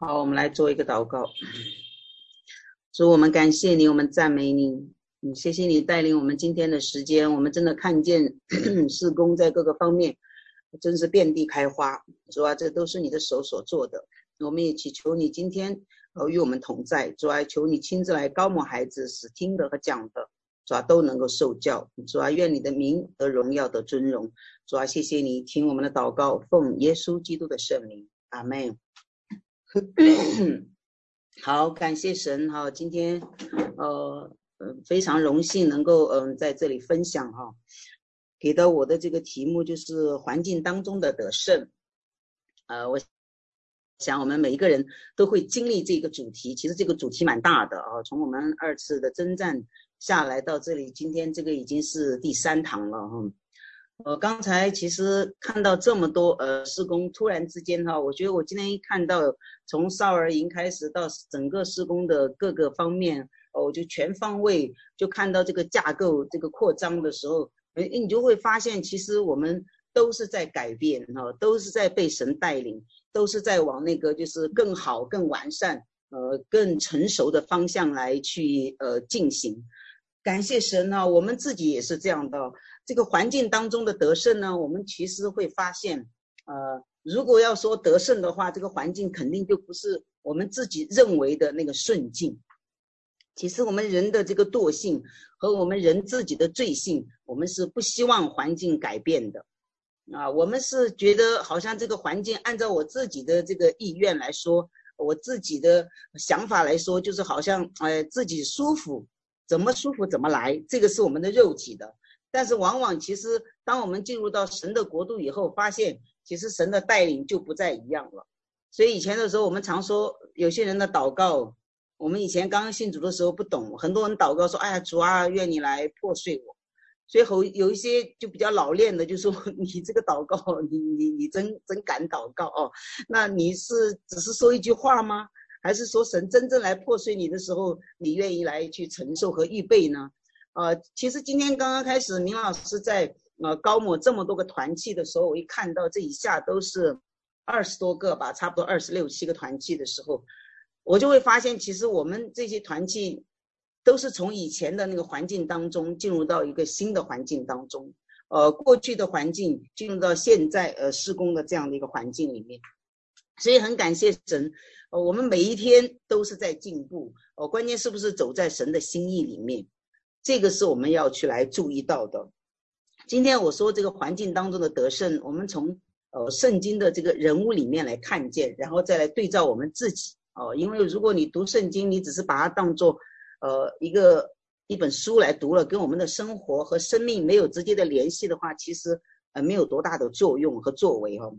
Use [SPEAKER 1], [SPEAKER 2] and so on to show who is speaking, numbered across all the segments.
[SPEAKER 1] 好，我们来做一个祷告。主，我们感谢你，我们赞美你，嗯，谢谢你带领我们今天的时间。我们真的看见 事工在各个方面，真是遍地开花。主啊，这都是你的手所做的。我们也祈求你今天呃与我们同在。主啊，求你亲自来膏抹孩子，使听的和讲的，主啊都能够受教。主啊，愿你的名得荣耀得尊荣。主啊，谢谢你听我们的祷告，奉耶稣基督的圣名，阿门。好，感谢神哈，今天呃非常荣幸能够嗯、在这里分享哈，给到我的这个题目就是环境当中的得胜，呃，我想我们每一个人都会经历这个主题，其实这个主题蛮大的啊，从我们二次的征战下来到这里，今天这个已经是第三堂了哈。我刚才其实看到这么多呃施工，突然之间哈，我觉得我今天一看到从少儿营开始到整个施工的各个方面，我就全方位就看到这个架构这个扩张的时候，哎，你就会发现其实我们都是在改变哈，都是在被神带领，都是在往那个就是更好、更完善、呃更成熟的方向来去呃进行。感谢神呢，我们自己也是这样的。这个环境当中的得胜呢，我们其实会发现，呃，如果要说得胜的话，这个环境肯定就不是我们自己认为的那个顺境。其实我们人的这个惰性和我们人自己的罪性，我们是不希望环境改变的。啊，我们是觉得好像这个环境按照我自己的这个意愿来说，我自己的想法来说，就是好像呃自己舒服，怎么舒服怎么来，这个是我们的肉体的。但是往往其实，当我们进入到神的国度以后，发现其实神的带领就不再一样了。所以以前的时候，我们常说有些人的祷告，我们以前刚刚信主的时候不懂，很多人祷告说：“哎呀，主啊，愿你来破碎我。”所以后有一些就比较老练的就说：“ 你这个祷告，你你你真真敢祷告哦？那你是只是说一句话吗？还是说神真正来破碎你的时候，你愿意来去承受和预备呢？”呃，其实今天刚刚开始，明老师在呃高某这么多个团契的时候，我一看到这一下都是二十多个吧，差不多二十六七个团契的时候，我就会发现，其实我们这些团契都是从以前的那个环境当中进入到一个新的环境当中，呃，过去的环境进入到现在呃施工的这样的一个环境里面，所以很感谢神，呃，我们每一天都是在进步，呃，关键是不是走在神的心意里面？这个是我们要去来注意到的。今天我说这个环境当中的得胜，我们从呃圣经的这个人物里面来看见，然后再来对照我们自己哦。因为如果你读圣经，你只是把它当做呃一个一本书来读了，跟我们的生活和生命没有直接的联系的话，其实呃没有多大的作用和作为哦。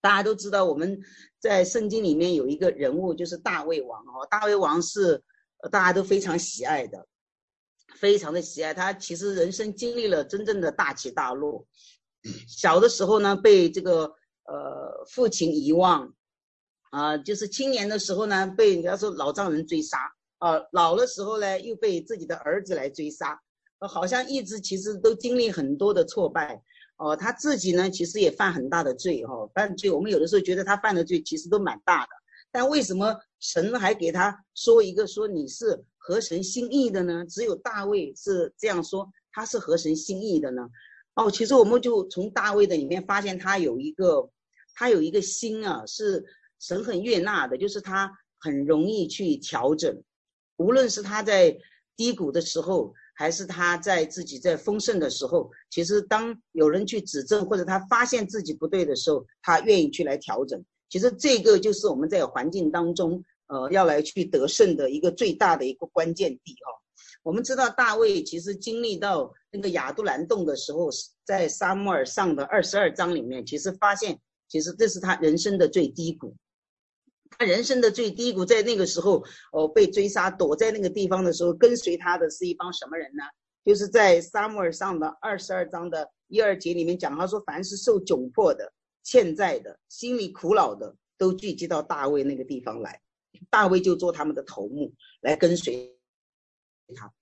[SPEAKER 1] 大家都知道我们在圣经里面有一个人物就是大卫王哦，大卫王是大家都非常喜爱的。非常的喜爱他，其实人生经历了真正的大起大落。小的时候呢，被这个呃父亲遗忘，啊、就是青年的时候呢，被人家说老丈人追杀，啊、老的时候呢，又被自己的儿子来追杀，呃，好像一直其实都经历很多的挫败。哦、他自己呢，其实也犯很大的罪，哈、哦，犯罪。我们有的时候觉得他犯的罪其实都蛮大的，但为什么神还给他说一个说你是？合神心意的呢？只有大卫是这样说，他是合神心意的呢。哦，其实我们就从大卫的里面发现，他有一个，他有一个心啊，是神很悦纳的，就是他很容易去调整。无论是他在低谷的时候，还是他在自己在丰盛的时候，其实当有人去指正或者他发现自己不对的时候，他愿意去来调整。其实这个就是我们在环境当中。呃，要来去得胜的一个最大的一个关键地哈。我们知道大卫其实经历到那个亚杜兰洞的时候，在撒母耳上的二十二章里面，其实发现其实这是他人生的最低谷。他人生的最低谷在那个时候，哦，被追杀，躲在那个地方的时候，跟随他的是一帮什么人呢？就是在撒母耳上的二十二章的一二节里面讲，他说凡是受窘迫的、欠债的、心里苦恼的，都聚集到大卫那个地方来。大卫就做他们的头目来跟随他。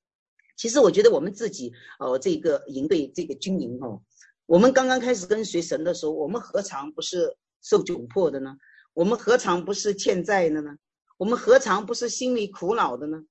[SPEAKER 1] 其实我觉得我们自己，呃，这个营队这个军营哦，我们刚刚开始跟随神的时候，我们何尝不是受窘迫的呢？我们何尝不是欠债的呢？我们何尝不是心里苦恼的呢？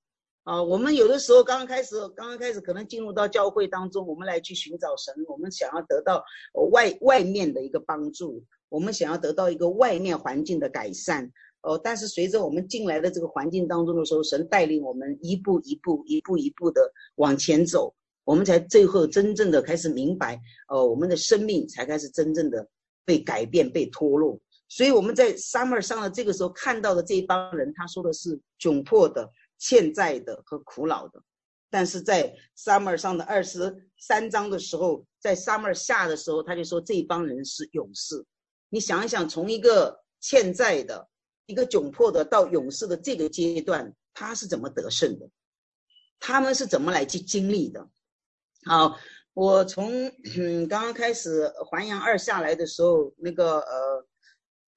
[SPEAKER 1] 啊，我们有的时候刚刚开始，刚刚开始可能进入到教会当中，我们来去寻找神，我们想要得到外外面的一个帮助，我们想要得到一个外面环境的改善。哦，但是随着我们进来的这个环境当中的时候，神带领我们一步一步、一步一步的往前走，我们才最后真正的开始明白，哦，我们的生命才开始真正的被改变、被脱落。所以我们在 Summer 上的这个时候看到的这一帮人，他说的是窘迫的。欠债的和苦恼的，但是在 Summer 上的二十三章的时候，在 Summer 下的时候，他就说这一帮人是勇士。你想一想，从一个欠债的、一个窘迫的到勇士的这个阶段，他是怎么得胜的？他们是怎么来去经历的？好，我从嗯刚刚开始还阳二下来的时候，那个呃。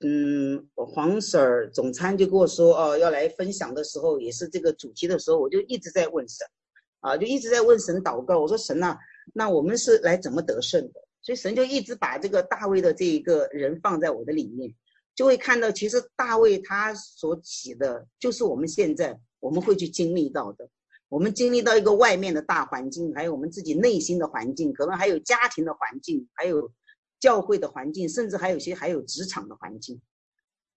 [SPEAKER 1] 嗯，黄 Sir 总参就跟我说，哦，要来分享的时候，也是这个主题的时候，我就一直在问神，啊，就一直在问神祷告。我说神呐，那我们是来怎么得胜的？所以神就一直把这个大卫的这一个人放在我的里面，就会看到，其实大卫他所起的，就是我们现在我们会去经历到的。我们经历到一个外面的大环境，还有我们自己内心的环境，可能还有家庭的环境，还有。教会的环境，甚至还有些还有职场的环境，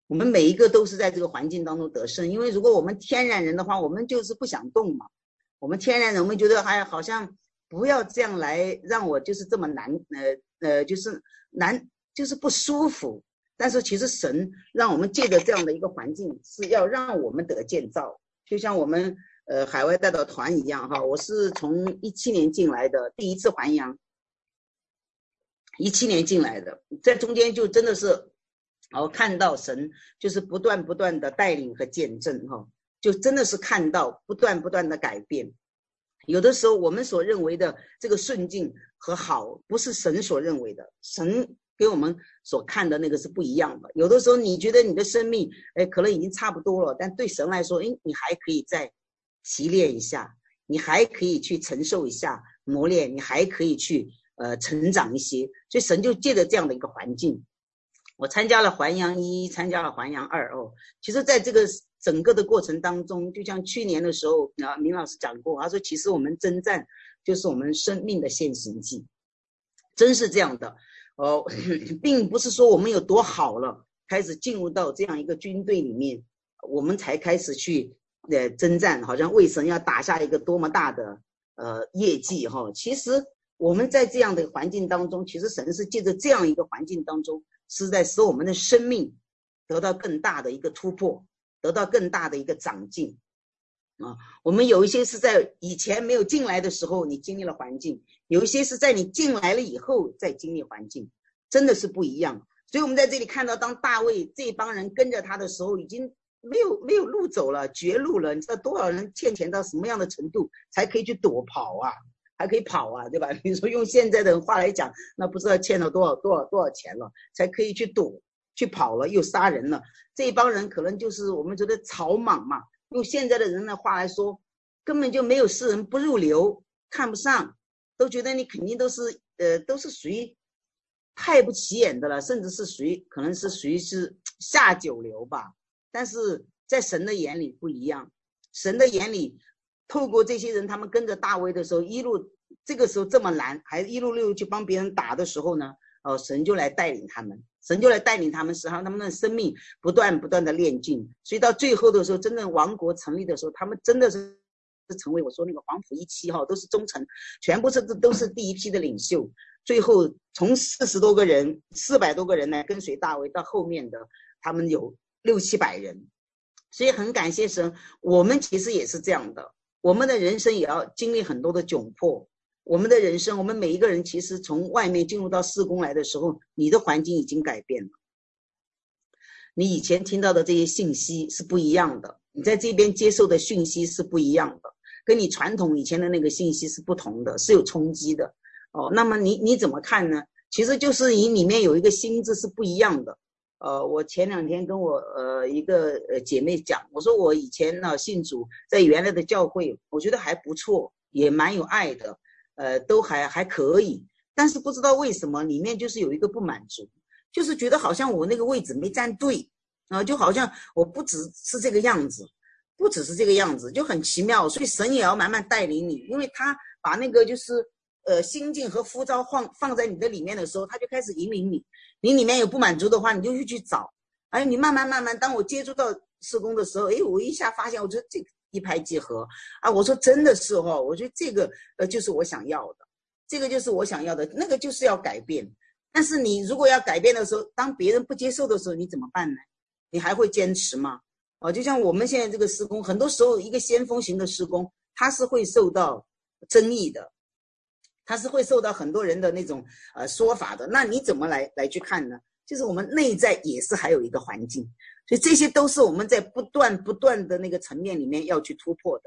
[SPEAKER 1] 我们每一个都是在这个环境当中得胜。因为如果我们天然人的话，我们就是不想动嘛。我们天然人，我们觉得还好像不要这样来让我就是这么难，呃呃，就是难，就是不舒服。但是其实神让我们借着这样的一个环境，是要让我们得建造。就像我们呃海外代祷团一样哈，我是从一七年进来的，第一次还阳。一七年进来的，在中间就真的是，哦，看到神就是不断不断的带领和见证哈，就真的是看到不断不断的改变。有的时候我们所认为的这个顺境和好，不是神所认为的，神给我们所看的那个是不一样的。有的时候你觉得你的生命，哎，可能已经差不多了，但对神来说，哎，你还可以再提炼一下，你还可以去承受一下磨练，你还可以去。呃，成长一些，所以神就借着这样的一个环境，我参加了还阳一，参加了还阳二哦。其实，在这个整个的过程当中，就像去年的时候，啊，明老师讲过，他说，其实我们征战就是我们生命的现行记，真是这样的哦，并不是说我们有多好了，开始进入到这样一个军队里面，我们才开始去呃征战，好像为神要打下一个多么大的呃业绩哈、其实。我们在这样的环境当中，其实神是借着这样一个环境当中，是在使我们的生命得到更大的一个突破，得到更大的一个长进。啊，我们有一些是在以前没有进来的时候，你经历了环境；有一些是在你进来了以后再经历环境，真的是不一样。所以，我们在这里看到，当大卫这帮人跟着他的时候，已经没有没有路走了，绝路了。你知道多少人欠钱到什么样的程度，才可以去躲跑啊？还可以跑啊，对吧？你说用现在的话来讲，那不知道欠了多少多少多少钱了，才可以去躲、去跑了，又杀人了。这一帮人可能就是我们觉得草莽嘛。用现在的人的话来说，根本就没有世人不入流，看不上，都觉得你肯定都是呃都是属于太不起眼的了，甚至是属于可能是属于是 下九流吧。但是在神的眼里不一样，神的眼里。透过这些人，他们跟着大卫的时候，一路这个时候这么难，还一路路去帮别人打的时候呢，哦，神就来带领他们，神就来带领他们，使他们的生命不断不断的练进，所以到最后的时候，真正王国成立的时候，他们真的是是成为我说那个黄埔一期哈，都是忠臣，全部是都都是第一批的领袖。最后从四十多个人，四百多个人来跟随大卫，到后面的他们有六七百人，所以很感谢神，我们其实也是这样的。我们的人生也要经历很多的窘迫。我们的人生，我们每一个人其实从外面进入到四宫来的时候，你的环境已经改变了。你以前听到的这些信息是不一样的，你在这边接受的讯息是不一样的，跟你传统以前的那个信息是不同的，是有冲击的。哦，那么你你怎么看呢？其实就是你里面有一个心智是不一样的。呃，我前两天跟我呃一个呃姐妹讲，我说我以前呢信主，在原来的教会，我觉得还不错，也蛮有爱的，呃，都还还可以。但是不知道为什么里面就是有一个不满足，就是觉得好像我那个位置没站对，啊，就好像我不只是这个样子，不只是这个样子，就很奇妙。所以神也要慢慢带领你，因为他把那个就是呃心境和浮躁放放在你的里面的时候，他就开始引领你。你里面有不满足的话，你就去去找。哎，你慢慢慢慢，当我接触到施工的时候，哎，我一下发现，我觉得这一拍即合啊！我说真的是哈、哦，我觉得这个呃就是我想要的，这个就是我想要的，那个就是要改变。但是你如果要改变的时候，当别人不接受的时候，你怎么办呢？你还会坚持吗？哦，就像我们现在这个施工，很多时候一个先锋型的施工，它是会受到争议的，它是会受到很多人的那种呃说法的。那你怎么来来去看呢？就是我们内在也是还有一个环境，所以这些都是我们在不断不断的那个层面里面要去突破的。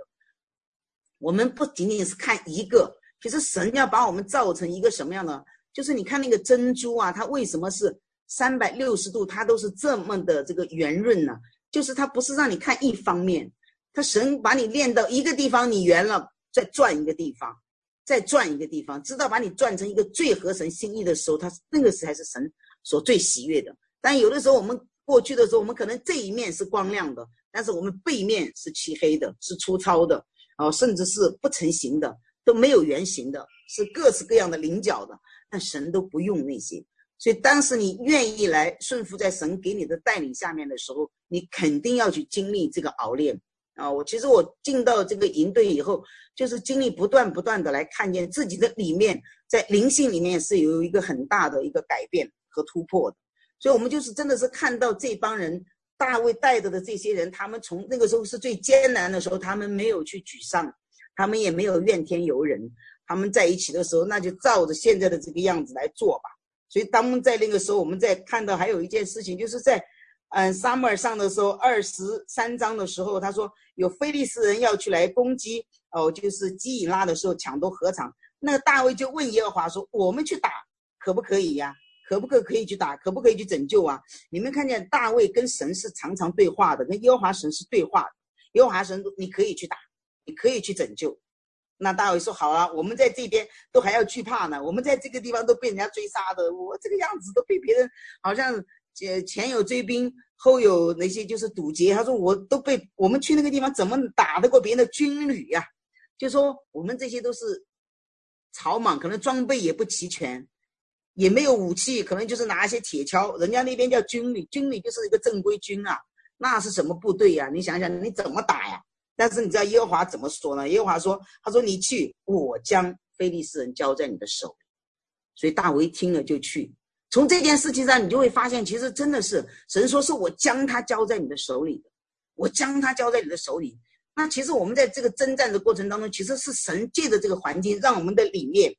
[SPEAKER 1] 我们不仅仅是看一个，其实神要把我们造成一个什么样的？就是你看那个珍珠啊，它为什么是三百六十度，它都是这么的这个圆润呢？就是它不是让你看一方面，它神把你练到一个地方，你圆了，再转一个地方，再转一个地方，直到把你转成一个最合神心意的时候，它那个时才是神。所最喜悦的，但有的时候我们过去的时候，我们可能这一面是光亮的，但是我们背面是漆黑的，是粗糙的，哦，甚至是不成形的，都没有原型的，是各式各样的棱角的。但神都不用那些，所以当时你愿意来顺服在神给你的带领下面的时候，你肯定要去经历这个熬炼啊！我其实我进到这个营队以后，就是经历不断不断的来看见自己的里面，在灵性里面是有一个很大的一个改变。和突破的，所以我们就是真的是看到这帮人，大卫带着的这些人，他们从那个时候是最艰难的时候，他们没有去沮丧，他们也没有怨天尤人，他们在一起的时候，那就照着现在的这个样子来做吧。所以当在那个时候，我们在看到还有一件事情，就是在，嗯，撒母耳上的时候，二十三章的时候，他说有非利士人要去来攻击，哦，就是基以拉的时候抢夺禾场，那个大卫就问耶和华说：“我们去打可不可以呀？”可不可可以去打？可不可以去拯救啊？你们看见大卫跟神是常常对话的，跟耶和华神是对话的。耶和华神，你可以去打，你可以去拯救。那大卫说：“好啊，我们在这边都还要惧怕呢。我们在这个地方都被人家追杀的，我这个样子都被别人好像前前有追兵，后有那些就是堵截。他说我都被我们去那个地方怎么打得过别人的军旅呀？就说我们这些都是草莽，可能装备也不齐全。”也没有武器，可能就是拿一些铁锹。人家那边叫军旅，军旅就是一个正规军啊，那是什么部队呀？你想想，你怎么打呀？但是你知道耶和华怎么说呢？耶和华说：“他说你去，我将非利士人交在你的手里。”所以大卫听了就去。从这件事情上，你就会发现，其实真的是神说是我将他交在你的手里，我将他交在你的手里。那其实我们在这个征战的过程当中，其实是神借着这个环境，让我们的里面。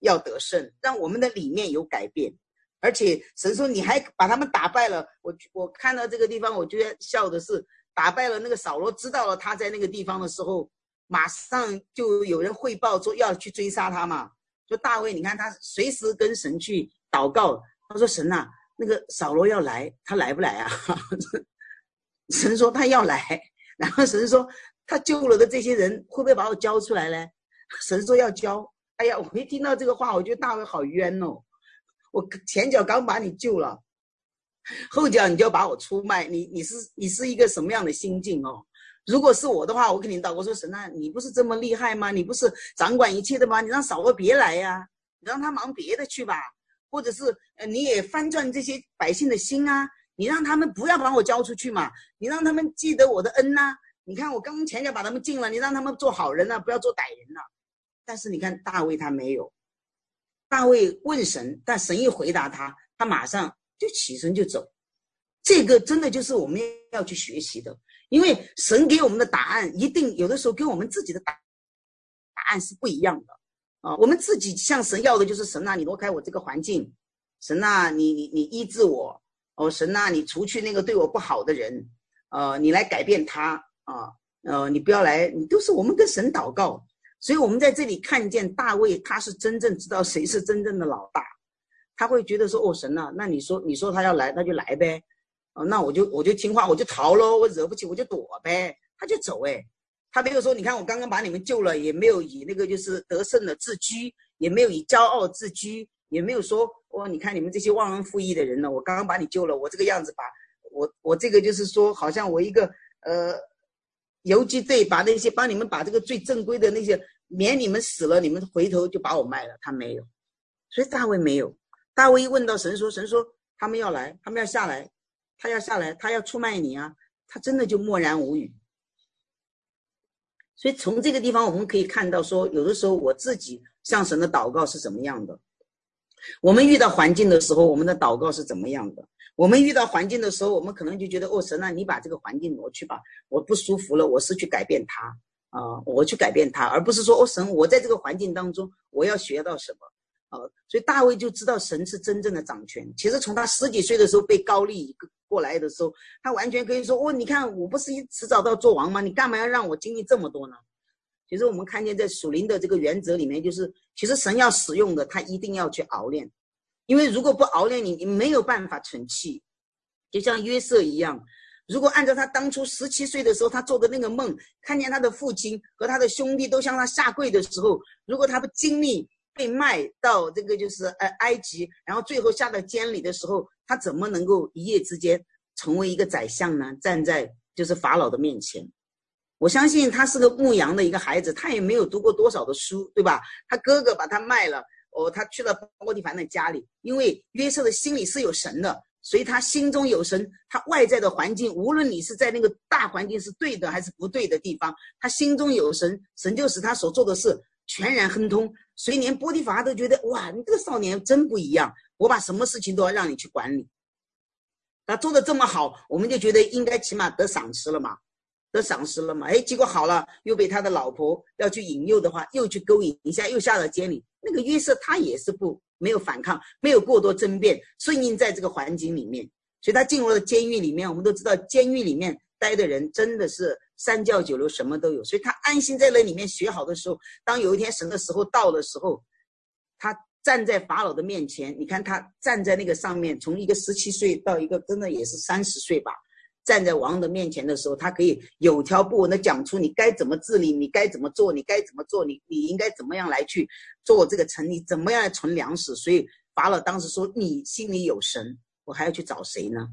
[SPEAKER 1] 要得胜，让我们的里面有改变，而且神说你还把他们打败了。我我看到这个地方，我觉得笑的是打败了那个扫罗，知道了他在那个地方的时候，马上就有人汇报说要去追杀他嘛。说大卫，你看他随时跟神去祷告，他说神呐，那个扫罗要来，他来不来啊？神说他要来，然后神说他救了的这些人会不会把我交出来呢？神说要交。哎呀，我一听到这个话，我觉得大卫好冤哦！我前脚刚把你救了，后脚你就把我出卖，你你是你是一个什么样的心境哦？如果是我的话，我肯定祷告说神啊，你不是这么厉害吗？你不是掌管一切的吗？你让扫罗别来呀、你让他忙别的去吧，或者是呃你也翻转这些百姓的心啊，你让他们不要把我交出去嘛，你让他们记得我的恩呐、你看我刚前脚把他们禁了，你让他们做好人呐、不要做歹人呐、但是你看大卫他没有，大卫问神，但神一回答他，他马上就起身就走。这个真的就是我们要去学习的，因为神给我们的答案一定有的时候跟我们自己的答答案是不一样的啊。我们自己向神要的就是神啊，你挪开我这个环境，神啊，你你你医治我哦，神啊，你除去那个对我不好的人，呃，你来改变他啊，呃，你不要来，你都是我们跟神祷告。所以，我们在这里看见大卫，他是真正知道谁是真正的老大，他会觉得说：“哦，神呐，那你说，你说他要来，那就来呗，哦，那我就我就听话，我就逃喽，我惹不起我就躲呗。”他就走，哎，他没有说：“你看我刚刚把你们救了，也没有以那个就是得胜的自居，也没有以骄傲自居，也没有说哦，你看你们这些忘恩负义的人呢，我刚刚把你救了，我这个样子把我我这个就是说，好像我一个呃游击队，把那些帮你们把这个最正规的那些，免你们死了，你们回头就把我卖了。他没有，所以大卫没有。大卫一问到神说，神说他们要来，他们要下来，他要下来，他要出卖你啊，他真的就默然无语。所以从这个地方我们可以看到说，有的时候我自己向神的祷告是怎么样的。我们遇到环境的时候，我们的祷告是怎么样的？我们遇到环境的时候，我们可能就觉得，哦，神啊，你把这个环境挪去吧，我不舒服了，我是去改变它啊，我去改变它，而不是说，哦，神，我在这个环境当中，我要学到什么啊？所以大卫就知道神是真正的掌权。其实从他十几岁的时候被膏立过来的时候，他完全可以说，哦，你看我不是一迟早都要做王吗？你干嘛要让我经历这么多呢？其实我们看见在属灵的这个原则里面，就是其实神要使用的，他一定要去熬炼，因为如果不熬炼你，你没有办法成器。就像约瑟一样，如果按照他当初十七岁的时候他做的那个梦，看见他的父亲和他的兄弟都向他下跪的时候，如果他不经历被卖到这个就是呃埃及，然后最后下到监里的时候，他怎么能够一夜之间成为一个宰相呢？站在就是法老的面前。我相信他是个牧羊的一个孩子，他也没有读过多少的书，对吧？他哥哥把他卖了，哦，他去了波提凡的家里，因为约瑟的心里是有神的，所以他心中有神。他外在的环境，无论你是在那个大环境是对的还是不对的地方，他心中有神，神就使他所做的事全然亨通。所以连波提乏都觉得，哇，你这个少年真不一样，我把什么事情都要让你去管理。他做的这么好，我们就觉得应该起码得赏识了嘛。得赏识了嘛？哎，结果好了，又被他的老婆要去引诱的话，又去勾引一下，又下了监里。那个约瑟他也是不没有反抗，没有过多争辩，顺应在这个环境里面，所以他进入了监狱里面。我们都知道，监狱里面待的人真的是三教九流，什么都有，所以他安心在那里面学好的时候，当有一天神的时候到的时候，他站在法老的面前，你看他站在那个上面，从一个十七岁到一个真的也是三十岁吧。站在王的面前的时候，他可以有条不紊地讲出你该怎么治理，你该怎么做，你该怎么做，你你应该怎么样来去做这个城，你怎么样来存粮食。所以法老当时说：“你心里有神，我还要去找谁呢？”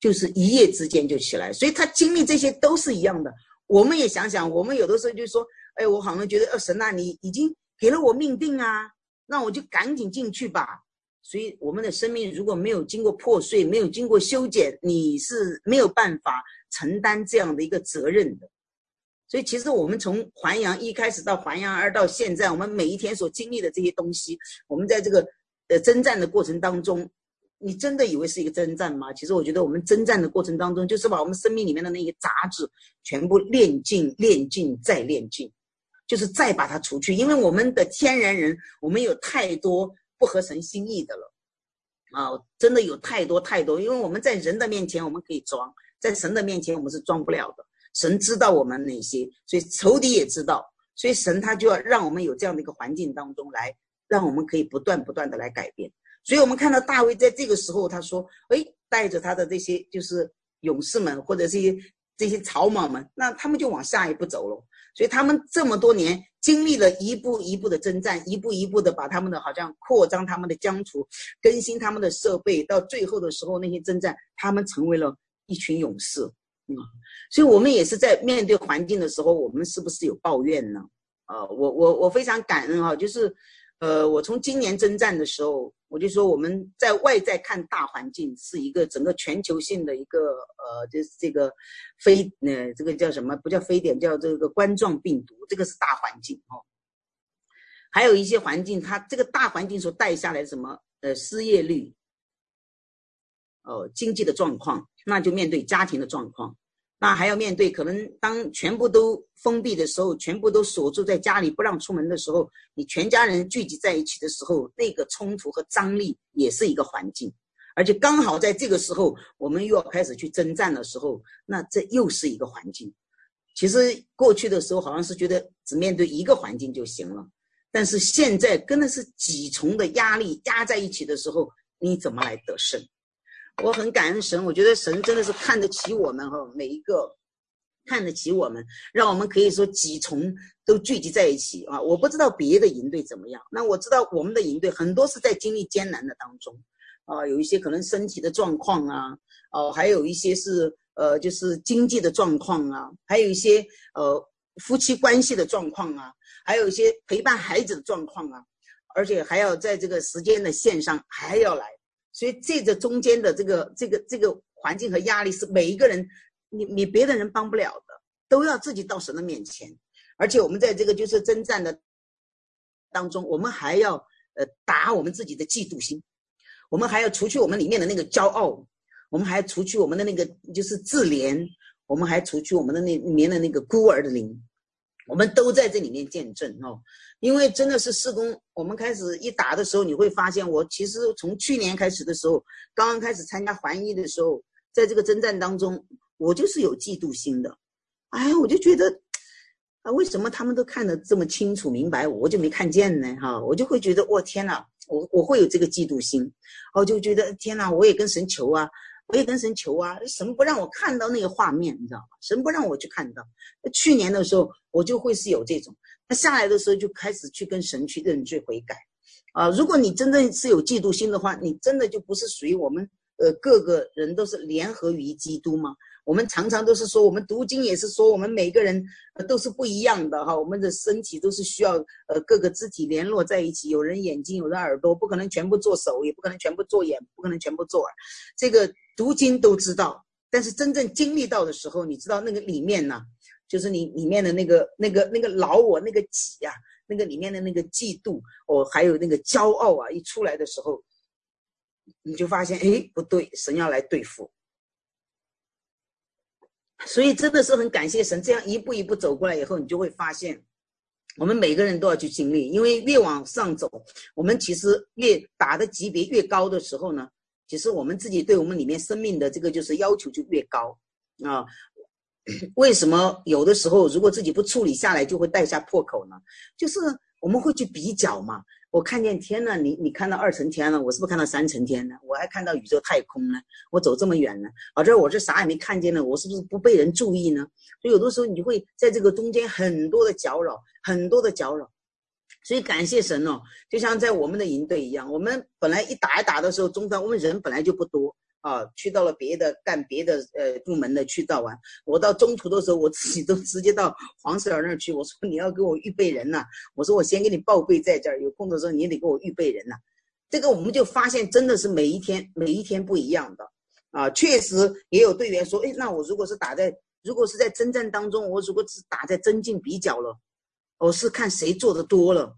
[SPEAKER 1] 就是一夜之间就起来。所以他经历这些都是一样的。我们也想想，我们有的时候就说：“哎，我好像觉得，呃，神啊，你已经给了我命定啊，那我就赶紧进去吧。”所以，我们的生命如果没有经过破碎，没有经过修剪，你是没有办法承担这样的一个责任的。所以，其实我们从还阳一开始到还阳二到现在，我们每一天所经历的这些东西，我们在这个呃征战的过程当中，你真的以为是一个征战吗？其实，我觉得我们征战的过程当中，就是把我们生命里面的那些杂质全部炼尽、炼尽再炼尽，就是再把它除去。因为我们的天然人，我们有太多。不合神心意的了，啊，真的有太多太多，因为我们在人的面前我们可以装，在神的面前我们是装不了的。神知道我们哪些，所以仇敌也知道，所以神他就要让我们有这样的一个环境当中来，让我们可以不断不断的来改变。所以我们看到大卫在这个时候他说：“哎，带着他的这些就是勇士们或者这些这些草莽们，那他们就往下一步走了。所以他们这么多年。”经历了一步一步的征战，一步一步的把他们的好像扩张他们的疆土，更新他们的设备，到最后的时候那些征战，他们成为了一群勇士，嗯，所以我们也是在面对环境的时候，我们是不是有抱怨呢？啊，我我我非常感恩啊，就是。呃，我从今年征战的时候，我就说我们在外在看大环境是一个整个全球性的一个呃，就是这个非呃，这个叫什么？不叫非典，叫这个冠状病毒，这个是大环境哦。还有一些环境，它这个大环境所带下来什么？呃，失业率，哦，经济的状况，那就面对家庭的状况。那还要面对可能当全部都封闭的时候，全部都锁住在家里不让出门的时候，你全家人聚集在一起的时候，那个冲突和张力也是一个环境，而且刚好在这个时候，我们又要开始去征战的时候，那这又是一个环境。其实过去的时候好像是觉得只面对一个环境就行了，但是现在真的是几重的压力压在一起的时候，你怎么来得胜？我很感恩神，我觉得神真的是看得起我们哈，每一个看得起我们，让我们可以说几重都聚集在一起啊！我不知道别的营队怎么样，那我知道我们的营队很多是在经历艰难的当中，啊，有一些可能身体的状况啊，哦，还有一些是呃，就是经济的状况啊，还有一些呃夫妻关系的状况啊，还有一些陪伴孩子的状况啊，而且还要在这个时间的线上还要来，所以这个中间的这个这个这个环境和压力是每一个人，你你别的人帮不了的，都要自己到神的面前，而且我们在这个就是征战的当中，我们还要呃打我们自己的嫉妒心。我们还要除去我们里面的那个骄傲，我们还要除去我们的那个就是自怜，我们还除去我们的那里面的那个孤儿的灵，我们都在这里面见证哦。因为真的是施工，我们开始一打的时候，你会发现，我其实从去年开始的时候，刚刚开始参加环一的时候，在这个征战当中，我就是有嫉妒心的。哎，我就觉得啊，为什么他们都看得这么清楚明白，我就没看见呢？哈，我就会觉得，我天哪！我我会有这个嫉妒心，我就觉得天哪，我也跟神求啊，我也跟神求啊，神不让我看到那个画面，你知道吗？神不让我去看到。去年的时候，我就会是有这种，那下来的时候就开始去跟神去认罪悔改，啊，如果你真正是有嫉妒心的话，你真的就不是属于我们，呃，各个人都是联合于基督吗？我们常常都是说，我们读经也是说，我们每个人都是不一样的哈。我们的身体都是需要呃各个肢体联络在一起。有人眼睛，有人耳朵，不可能全部做手，也不可能全部做眼，不可能全部做耳。这个读经都知道，但是真正经历到的时候，你知道那个里面呢，就是你里面的那个那个那个老我那个己呀，那个里面的那个嫉妒哦，还有那个骄傲啊，一出来的时候，你就发现哎不对，神要来对付。所以真的是很感谢神，这样一步一步走过来以后，你就会发现，我们每个人都要去经历，因为越往上走，我们其实越打的级别越高的时候呢，其实我们自己对我们里面生命的这个就是要求就越高啊。为什么有的时候如果自己不处理下来，就会带下破口呢？就是我们会去比较嘛。我看见天了，你你看到二层天了，我是不是看到三层天呢？我还看到宇宙太空呢？我走这么远呢，啊，这我这啥也没看见呢？我是不是不被人注意呢？所以有的时候你会在这个中间很多的搅扰，很多的搅扰。所以感谢神哦，就像在我们的营队一样，我们本来一打一打的时候，中段我们人本来就不多。啊，去到了别的干别的呃部门的去到完，我到中途的时候，我自己都直接到黄 Sir 那儿去。我说你要给我预备人呐、我说我先给你报备在这儿，有空的时候你得给我预备人呐、这个我们就发现真的是每一天每一天不一样的啊，确实也有队员说，哎，那我如果是打在如果是在征战当中，我如果是打在增进比较了，我是看谁做的多了，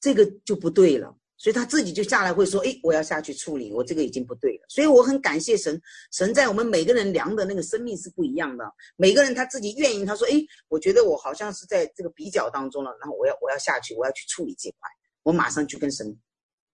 [SPEAKER 1] 这个就不对了。所以他自己就下来会说：“诶，我要下去处理，我这个已经不对了。”所以我很感谢神，神在我们每个人量的那个生命是不一样的。每个人他自己愿意，他说：“诶，我觉得我好像是在这个比较当中了，然后我要我要下去，我要去处理这块，我马上去跟神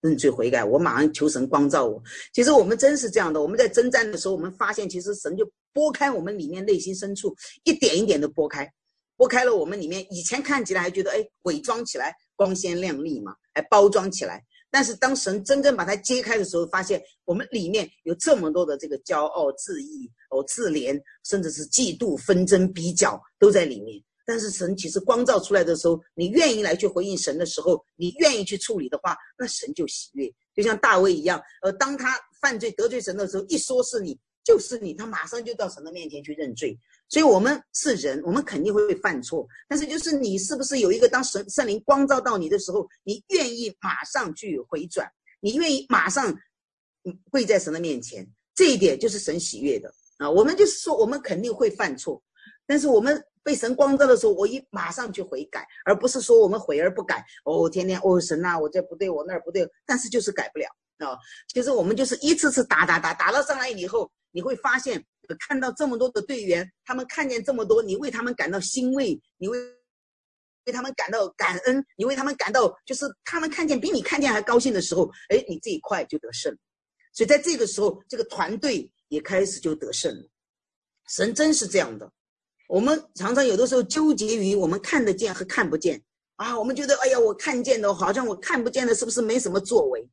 [SPEAKER 1] 认罪悔改，我马上求神光照我。”其实我们真是这样的。我们在征战的时候，我们发现其实神就拨开我们里面内心深处，一点一点的拨开，拨开了我们里面以前看起来还觉得诶，伪装起来光鲜亮丽嘛，还包装起来。但是当神真正把它揭开的时候，发现我们里面有这么多的这个骄傲、自义、哦自怜，甚至是嫉妒、纷争、比较都在里面。但是神其实光照出来的时候，你愿意来去回应神的时候，你愿意去处理的话，那神就喜悦。就像大卫一样，呃，当他犯罪得罪神的时候，一说是你。就是你，他马上就到神的面前去认罪。所以，我们是人，我们肯定会犯错。但是，就是你是不是有一个当神圣灵光照到你的时候，你愿意马上去回转，你愿意马上跪在神的面前，这一点就是神喜悦的啊。我们就是说，我们肯定会犯错，但是我们被神光照的时候，我一马上去悔改，而不是说我们悔而不改。哦，天天哦，神呐，我这不对，我那儿不对，但是就是改不了啊。就是我们就是一次次打打打打到上来以后。你会发现，看到这么多的队员，他们看见这么多，你为他们感到欣慰，你为为他们感到感恩，你为他们感到就是他们看见比你看见还高兴的时候，哎，你这一块就得胜。所以在这个时候，这个团队也开始就得胜了。神真是这样的。我们常常有的时候纠结于我们看得见和看不见啊，我们觉得哎呀，我看见的好像我看不见的，是不是没什么作为？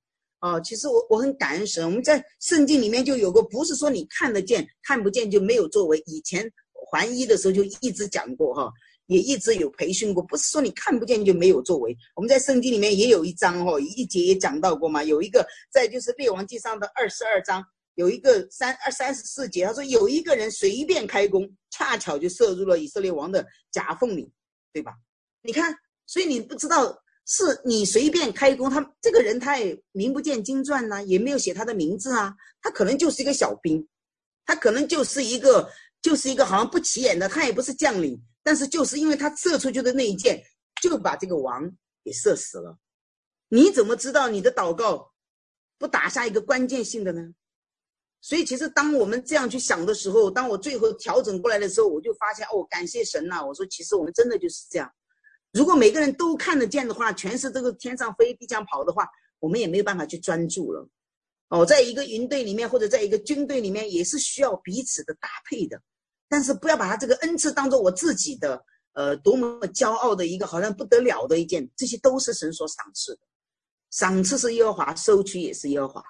[SPEAKER 1] 哦，其实我我很感恩神。我们在圣经里面就有个，不是说你看得见看不见就没有作为。以前环一的时候就一直讲过哈，也一直有培训过，不是说你看不见就没有作为。我们在圣经里面也有一章哦，一节也讲到过嘛，有一个在就是列王记上的二十二章，有一个三二三十四节，他说有一个人随便开弓，恰巧就射入了以色列王的夹缝里，对吧？你看，所以你不知道是你随便开弓，他这个人他也名不见经传呐，也没有写他的名字啊，他可能就是一个小兵，他可能就是一个。就是一个好像不起眼的，他也不是将领，但是就是因为他射出去的那一箭，就把这个王给射死了。你怎么知道你的祷告不打下一个关键性的呢？所以其实当我们这样去想的时候，当我最后调整过来的时候，我就发现哦，感谢神呐！我说其实我们真的就是这样。如果每个人都看得见的话，全是这个天上飞地上跑的话，我们也没有办法去专注了。哦，在一个营队里面或者在一个军队里面，也是需要彼此的搭配的。但是不要把他这个恩赐当做我自己的，呃，多么骄傲的一个好像不得了的一件，这些都是神所赏赐的，赏赐是耶和华，收取也是耶和华，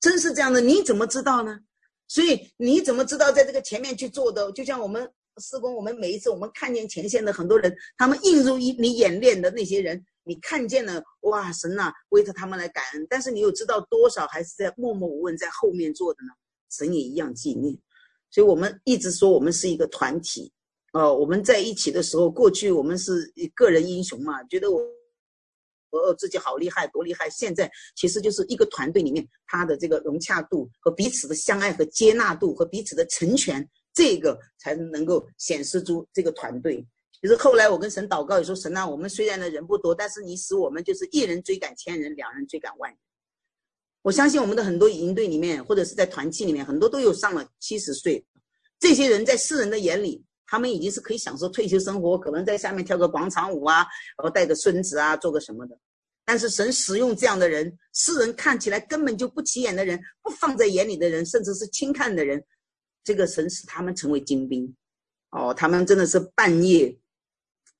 [SPEAKER 1] 真是这样的，你怎么知道呢？所以你怎么知道在这个前面去做的？就像我们施工，我们每一次我们看见前线的很多人，他们映入一你演练的那些人，你看见了，哇，神呐，为着他们来感恩，但是你又知道多少还是在默默无闻在后面做的呢？神也一样纪念。所以我们一直说我们是一个团体，哦，我们在一起的时候，过去我们是个人英雄嘛，觉得我我自己好厉害，多厉害。现在其实就是一个团队里面，他的这个融洽度和彼此的相爱和接纳度和彼此的成全，这个才能够显示出这个团队。就是后来我跟神祷告，也说神啊，我们虽然的人不多，但是你使我们就是一人追赶千人，两人追赶万人。我相信我们的很多营队里面，或者是在团契里面，很多都有上了七十岁。这些人在世人的眼里，他们已经是可以享受退休生活，可能在下面跳个广场舞啊，然后带个孙子啊，做个什么的。但是神使用这样的人，世人看起来根本就不起眼的人，不放在眼里的人，甚至是轻看的人，这个神使他们成为精兵。哦，他们真的是半夜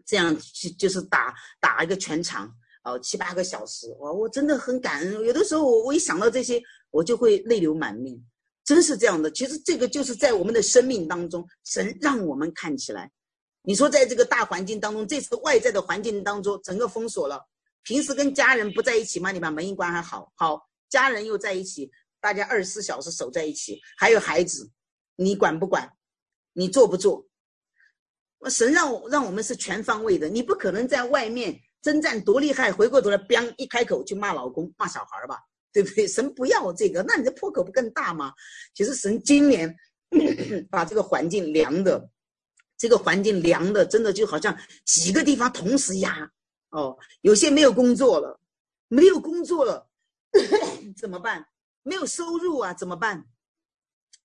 [SPEAKER 1] 这样去，就是打打一个全场。哦，七八个小时，哇，我真的很感恩。有的时候，我我一想到这些，我就会泪流满面。真是这样的。其实这个就是在我们的生命当中，神让我们看起来。你说，在这个大环境当中，这次外在的环境当中，整个封锁了，平时跟家人不在一起吗？你把门一关还好，好，家人又在一起，大家二十四小时守在一起，还有孩子，你管不管？你做不做？神让我让我们是全方位的，你不可能在外面。征战多厉害，回过头来，砰！一开口就骂老公、骂小孩吧，对不对？神不要这个，那你的破口不更大吗？其实神今年 把这个环境凉的，这个环境凉的，真的就好像几个地方同时压哦。有些没有工作了，没有工作了，怎么办？没有收入啊，怎么办？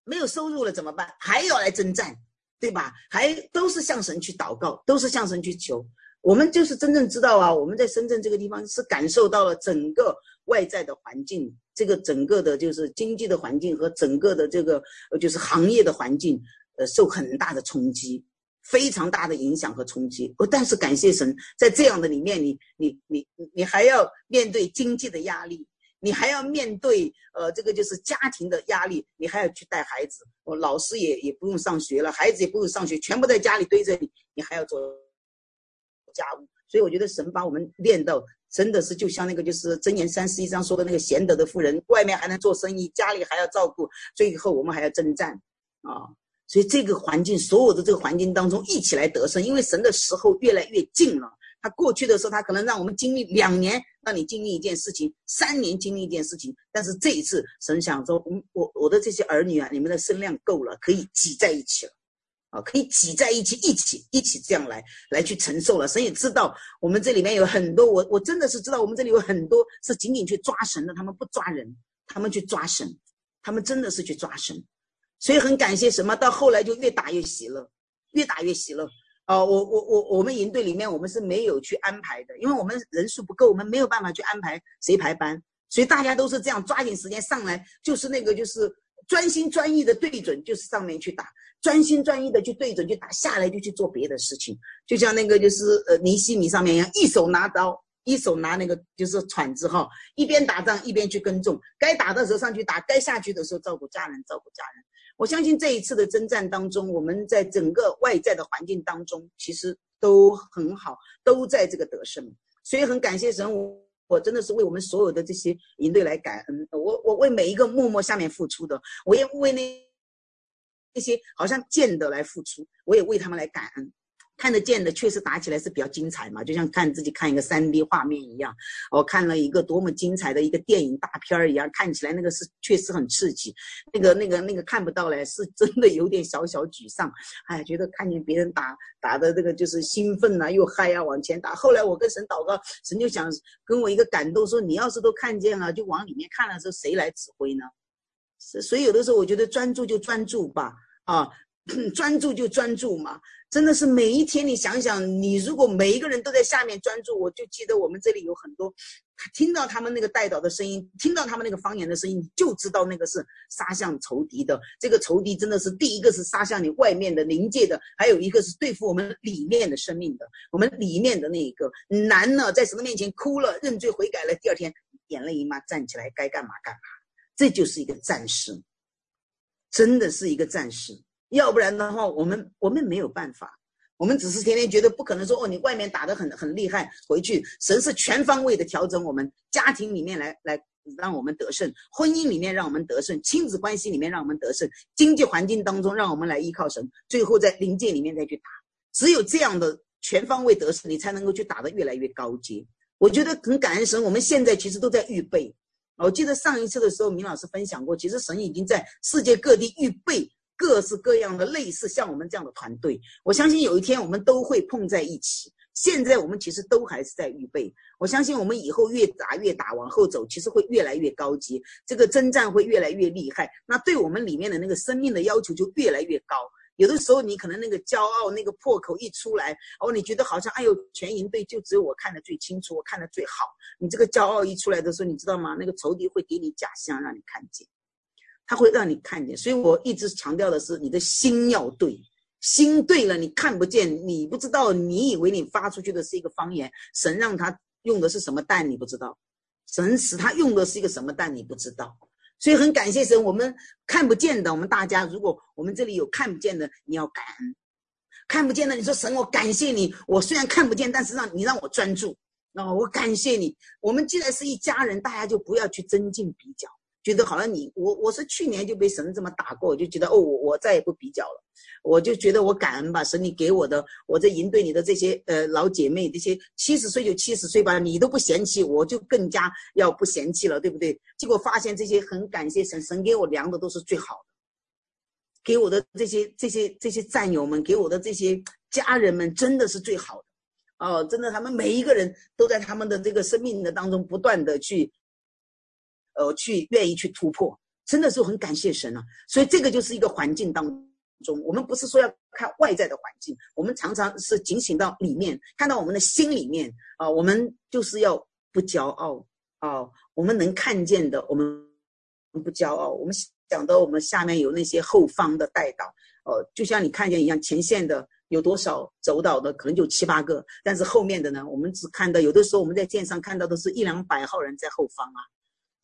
[SPEAKER 1] 没有收入了怎么办？还要来征战，对吧？还都是向神去祷告，都是向神去求。我们就是真正知道啊，我们在深圳这个地方是感受到了整个外在的环境，这个整个的就是经济的环境和整个的这个呃就是行业的环境，呃受很大的冲击，非常大的影响和冲击。哦，但是感谢神，在这样的里面，你你你你还要面对经济的压力，你还要面对呃这个就是家庭的压力，你还要去带孩子，我老师也也不用上学了，孩子也不用上学，全部在家里堆着你，你还要做。家务，所以我觉得神把我们练到真的是就像那个就是箴言三十一章说的那个贤德的妇人，外面还能做生意，家里还要照顾，最后我们还要征战啊！所以这个环境，所有的这个环境当中一起来得胜，因为神的时候越来越近了。他过去的时候，他可能让我们经历两年，让你经历一件事情，三年经历一件事情，但是这一次神想说，嗯，我我的这些儿女啊，你们的身量够了，可以挤在一起了。啊，可以挤在一起，一起一起这样来来去承受了。神也知道我们这里面有很多，我我真的是知道我们这里有很多是仅仅去抓神的，他们不抓人，他们去抓神，他们真的是去抓神。所以很感谢什么？到后来就越打越喜乐，越打越喜乐。哦，我我我我们营队里面我们是没有去安排的，因为我们人数不够，我们没有办法去安排谁排班，所以大家都是这样抓紧时间上来，就是那个就是专心专意的对准，就是上面去打。专心专意的去对准，就打下来，就去做别的事情，就像那个就是呃尼西米上面一样，一手拿刀，一手拿那个就是铲子哈，一边打仗一边去耕种，该打的时候上去打，该下去的时候照顾家人，照顾家人。我相信这一次的征战当中，我们在整个外在的环境当中，其实都很好，都在这个得胜。所以很感谢神，我我真的是为我们所有的这些营队来感恩。我我为每一个默默下面付出的，我也为那那些好像见的来付出，我也为他们来感恩。看得见的确实打起来是比较精彩嘛，就像看自己看一个 3D 画面一样。我看了一个多么精彩的一个电影大片儿一样，看起来那个是确实很刺激。那个那个那个看不到嘞，是真的有点小小沮丧。哎，觉得看见别人打打的这个就是兴奋呐、啊，又嗨啊，往前打。后来我跟神祷告，神就想跟我一个感动说：你要是都看见了，就往里面看了时候，谁来指挥呢？是，所以有的时候我觉得专注就专注吧，啊。专注就专注嘛，真的是每一天你想想，你如果每一个人都在下面专注，我就记得我们这里有很多，听到他们那个带导的声音，听到他们那个方言的声音，你就知道那个是杀向仇敌的。这个仇敌真的是第一个是杀向你外面的灵界的，还有一个是对付我们里面的生命的。我们里面的那一个男呢，在神的面前哭了，认罪悔改了，第二天眼泪一抹站起来，该干嘛干嘛。这就是一个战士，真的是一个战士。要不然的话，我们我们没有办法，我们只是天天觉得不可能说哦，你外面打得很很厉害，回去神是全方位的调整我们家庭里面来来让我们得胜，婚姻里面让我们得胜，亲子关系里面让我们得胜，经济环境当中让我们来依靠神，最后在灵界里面再去打，只有这样的全方位得胜，你才能够去打得越来越高阶。我觉得很感恩神，我们现在其实都在预备。我记得上一次的时候，明老师分享过，其实神已经在世界各地预备。各式各样的类似像我们这样的团队，我相信有一天我们都会碰在一起。现在我们其实都还是在预备，我相信我们以后越打越打，往后走其实会越来越高级，这个征战会越来越厉害。那对我们里面的那个生命的要求就越来越高。有的时候你可能那个骄傲那个破口一出来，哦，你觉得好像哎呦，全营队就只有我看得最清楚，我看得最好。你这个骄傲一出来的时候，你知道吗？那个仇敌会给你假象让你看见。他会让你看见，所以我一直强调的是，你的心要对，心对了，你看不见，你不知道，你以为你发出去的是一个方言，神让他用的是什么蛋，你不知道，神使他用的是一个什么蛋，你不知道，所以很感谢神，我们看不见的，我们大家，如果我们这里有看不见的，你要感恩，看不见的，你说神，我感谢你，我虽然看不见，但是让你让我专注，那我感谢你，我们既然是一家人，大家就不要去增进比较。觉得好像你我我是去年就被神这么打过，我就觉得哦，我我再也不比较了，我就觉得我感恩吧，神你给我的，我在营队里的这些呃老姐妹，这些七十岁就七十岁吧，你都不嫌弃，我就更加要不嫌弃了，对不对？结果发现这些很感谢神，神给我量的都是最好的，给我的这些这些这些战友们，给我的这些家人们，真的是最好的，哦，真的他们每一个人都在他们的这个生命的当中不断的去。呃，去愿意去突破，真的是很感谢神啊！所以这个就是一个环境当中，我们不是说要看外在的环境，我们常常是警醒到里面，看到我们的心里面啊，我们就是要不骄傲啊，我们能看见的，我们不骄傲。我们想到我们下面有那些后方的带导，呃，就像你看见一样，前线的有多少走岛的，可能就七八个，但是后面的呢，我们只看到有的时候我们在舰上看到的是一两百号人在后方啊。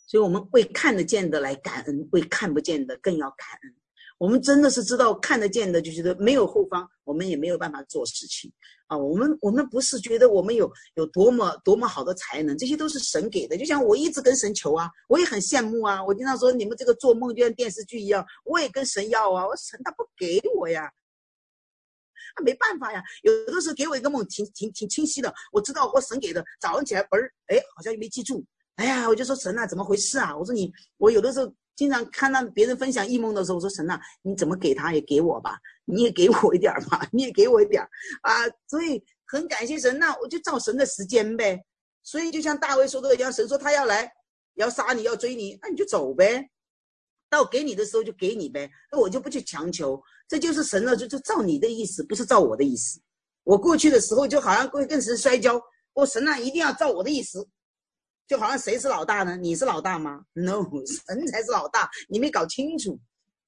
[SPEAKER 1] 所以，我们为看得见的来感恩，为看不见的更要感恩。我们真的是知道看得见的，就觉得没有后方，我们也没有办法做事情啊。我们我们不是觉得我们有有多么多么好的才能，这些都是神给的。就像我一直跟神求啊，我也很羡慕啊。我经常说，你们这个做梦就像电视剧一样，我也跟神要啊。我神他不给我呀，那没办法呀。有的时候给我一个梦，挺挺挺清晰的，我知道我神给的。早上起来，嘣儿，哎，好像又没记住。哎呀，我就说神呐，怎么回事啊？我说你，我有的时候经常看到别人分享异梦的时候，我说神呐，你怎么给他也给我吧，你也给我一点吧，你也给我一点啊。所以很感谢神，那我就照神的时间呗。所以就像大卫说的一样，神说他要来，要杀你要追你，那你就走呗。到给你的时候就给你呗，那我就不去强求。这就是神了，就就照你的意思，不是照我的意思。我过去的时候就好像会跟神摔跤，我神呐，一定要照我的意思。就好像谁是老大呢？你是老大吗？No，神才是老大，你没搞清楚。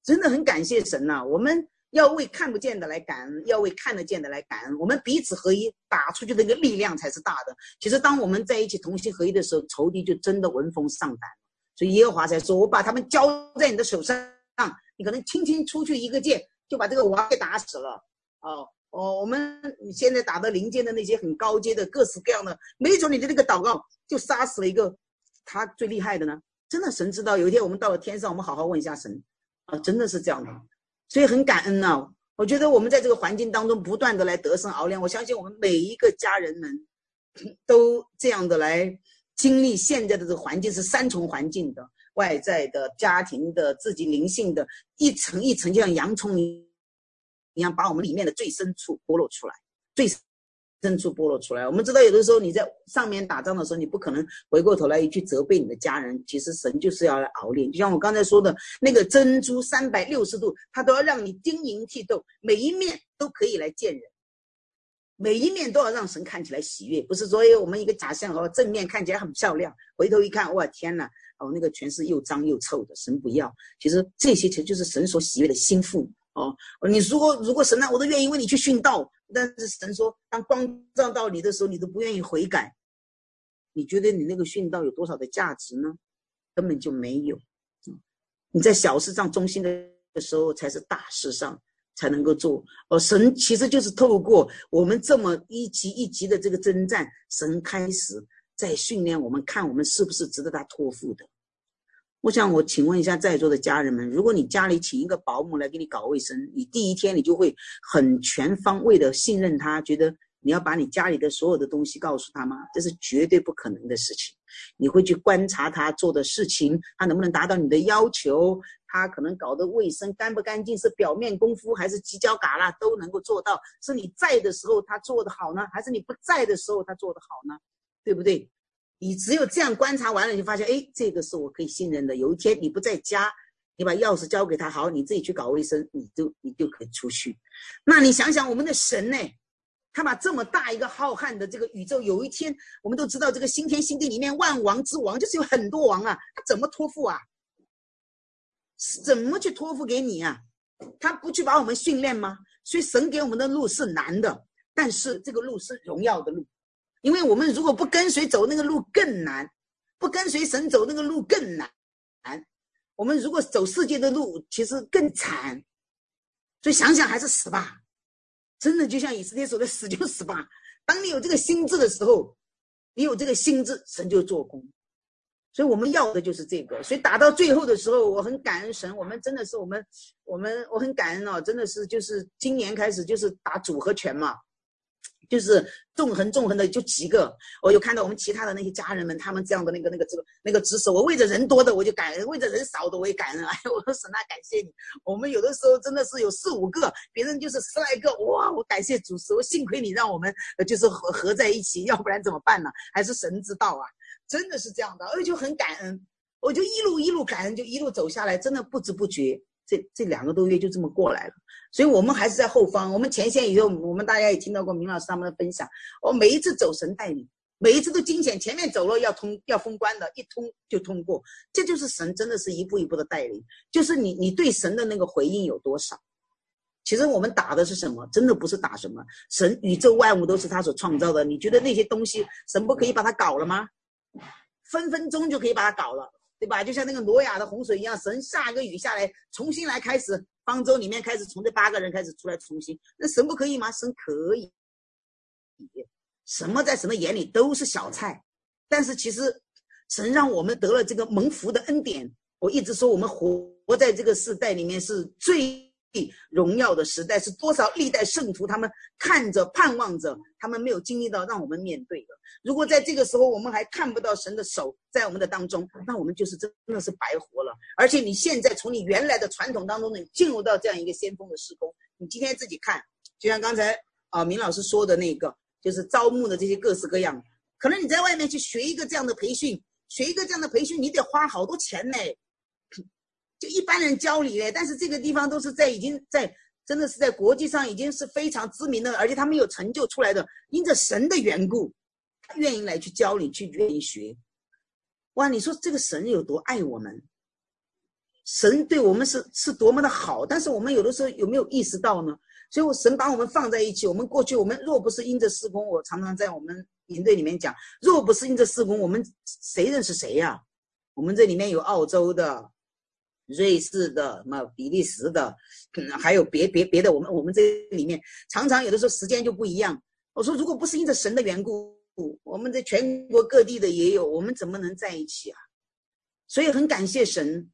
[SPEAKER 1] 真的很感谢神呐、我们要为看不见的来感恩，要为看得见的来感恩。我们彼此合一，打出去的那个力量才是大的。其实当我们在一起同心合一的时候，仇敌就真的闻风丧胆。所以耶和华才说：“我把他们交在你的手上，你可能轻轻出去一个箭，就把这个王给打死了。”哦哦，我们现在打的灵界的那些很高阶的各式各样的，没准你的那个祷告就杀死了一个他最厉害的呢。真的，神知道，有一天我们到了天上，我们好好问一下神啊，真的是这样的，所以很感恩呐。我觉得我们在这个环境当中不断的来得胜熬炼，我相信我们每一个家人们都这样的来经历现在的这个环境是三重环境的。外在的、家庭的、自己灵性的，一层一层，就像洋葱一你要，把我们里面的最深处剥落出来，最深处剥落出来。我们知道，有的时候你在上面打仗的时候，你不可能回过头来一去责备你的家人。其实神就是要来熬炼，就像我刚才说的那个珍珠，三百六十度，它都要让你晶莹剔透，每一面都可以来见人，每一面都要让神看起来喜悦。不是说，哎，我们一个假象哦，正面看起来很漂亮，回头一看，哇，天哪！哦，那个全是又脏又臭的，神不要。其实这些其实就是神所喜悦的心腹哦。你如果如果神啊，我都愿意为你去殉道，但是神说，当光照到你的时候，你都不愿意悔改，你觉得你那个殉道有多少的价值呢？根本就没有。你在小事上忠心的时候，才是大事上才能够做。哦，神其实就是透过我们这么一级一级的这个征战，神开始。在训练我们，看我们是不是值得他托付的。我想，我请问一下在座的家人们，如果你家里请一个保姆来给你搞卫生，你第一天你就会很全方位的信任他，觉得你要把你家里的所有的东西告诉他吗？这是绝对不可能的事情。你会去观察他做的事情，他能不能达到你的要求？他可能搞的卫生干不干净，是表面功夫还是犄角旮旯都能够做到？是你在的时候他做得好呢，还是你不在的时候他做得好呢？对不对？你只有这样观察完了，你就发现，哎，这个是我可以信任的。有一天你不在家，你把钥匙交给他，好，你自己去搞卫生，你就你就可以出去。那你想想，我们的神呢？他把这么大一个浩瀚的这个宇宙，有一天我们都知道，这个新天新地里面万王之王就是有很多王啊，他怎么托付啊？怎么去托付给你啊？他不去把我们训练吗？所以神给我们的路是难的，但是这个路是荣耀的路。因为我们如果不跟随走那个路更难，不跟随神走那个路更难。难我们如果走世界的路，其实更惨。所以想想还是死吧，真的就像以色列说的，死就死吧。当你有这个心智的时候，你有这个心智，神就做工。所以我们要的就是这个。所以打到最后的时候，我很感恩神。我们真的是我们，我们我很感恩哦，真的是就是今年开始就是打组合拳嘛。就是纵横纵横的就几个，我有看到我们其他的那些家人们，他们这样的那个那个这个那个姿势，我为着人多的我就感恩，为着人少的我也感恩。哎，我说神啊，感谢你。我们有的时候真的是有四五个，别人就是十来个，哇，我感谢主持，我幸亏你让我们就是合合在一起，要不然怎么办呢？还是神知道啊，真的是这样的，而且就很感恩，我就一路一路感恩，就一路走下来，真的不知不觉。这这两个多月就这么过来了，所以我们还是在后方。我们前线以后，我们大家也听到过明老师他们的分享。我每一次走神带领，每一次都惊险，前面走了要通要封关的，一通就通过。这就是神，真的是一步一步的带领。就是你你对神的那个回应有多少？其实我们打的是什么？真的不是打什么。神宇宙万物都是他所创造的。你觉得那些东西神不可以把它搞了吗？分分钟就可以把它搞了。对吧？就像那个挪亚的洪水一样，神下一个雨下来，重新来开始，方舟里面开始从这八个人开始出来重新。那神不可以吗？神可以。什么在神的眼里都是小菜，但是其实神让我们得了这个蒙福的恩典。我一直说，我们活在这个世代里面是最。荣耀的时代是多少历代圣徒，他们看着盼望着，他们没有经历到，让我们面对的。如果在这个时候我们还看不到神的手在我们的当中，那我们就是真的是白活了。而且你现在从你原来的传统当中，你进入到这样一个先锋的施工，你今天自己看，就像刚才啊明老师说的那个，就是招募的这些各式各样，可能你在外面去学一个这样的培训，学一个这样的培训，你得花好多钱呢。就一般人教你嘞，但是这个地方都是在已经在真的是在国际上已经是非常知名的，而且他们有成就出来的，因着神的缘故，他愿意来去教你，去愿意学。哇，你说这个神有多爱我们？神对我们是是多么的好，但是我们有的时候有没有意识到呢？所以我神把我们放在一起，我们过去我们若不是因着事工，我常常在我们营队里面讲，若不是因着事工，我们谁认识谁呀？我们这里面有澳洲的。瑞士的、什么比利时的，嗯，还有别别别的，我们我们这里面常常有的时候时间就不一样。我说，如果不是因着神的缘故，我们在全国各地的也有，我们怎么能在一起啊？所以很感谢神，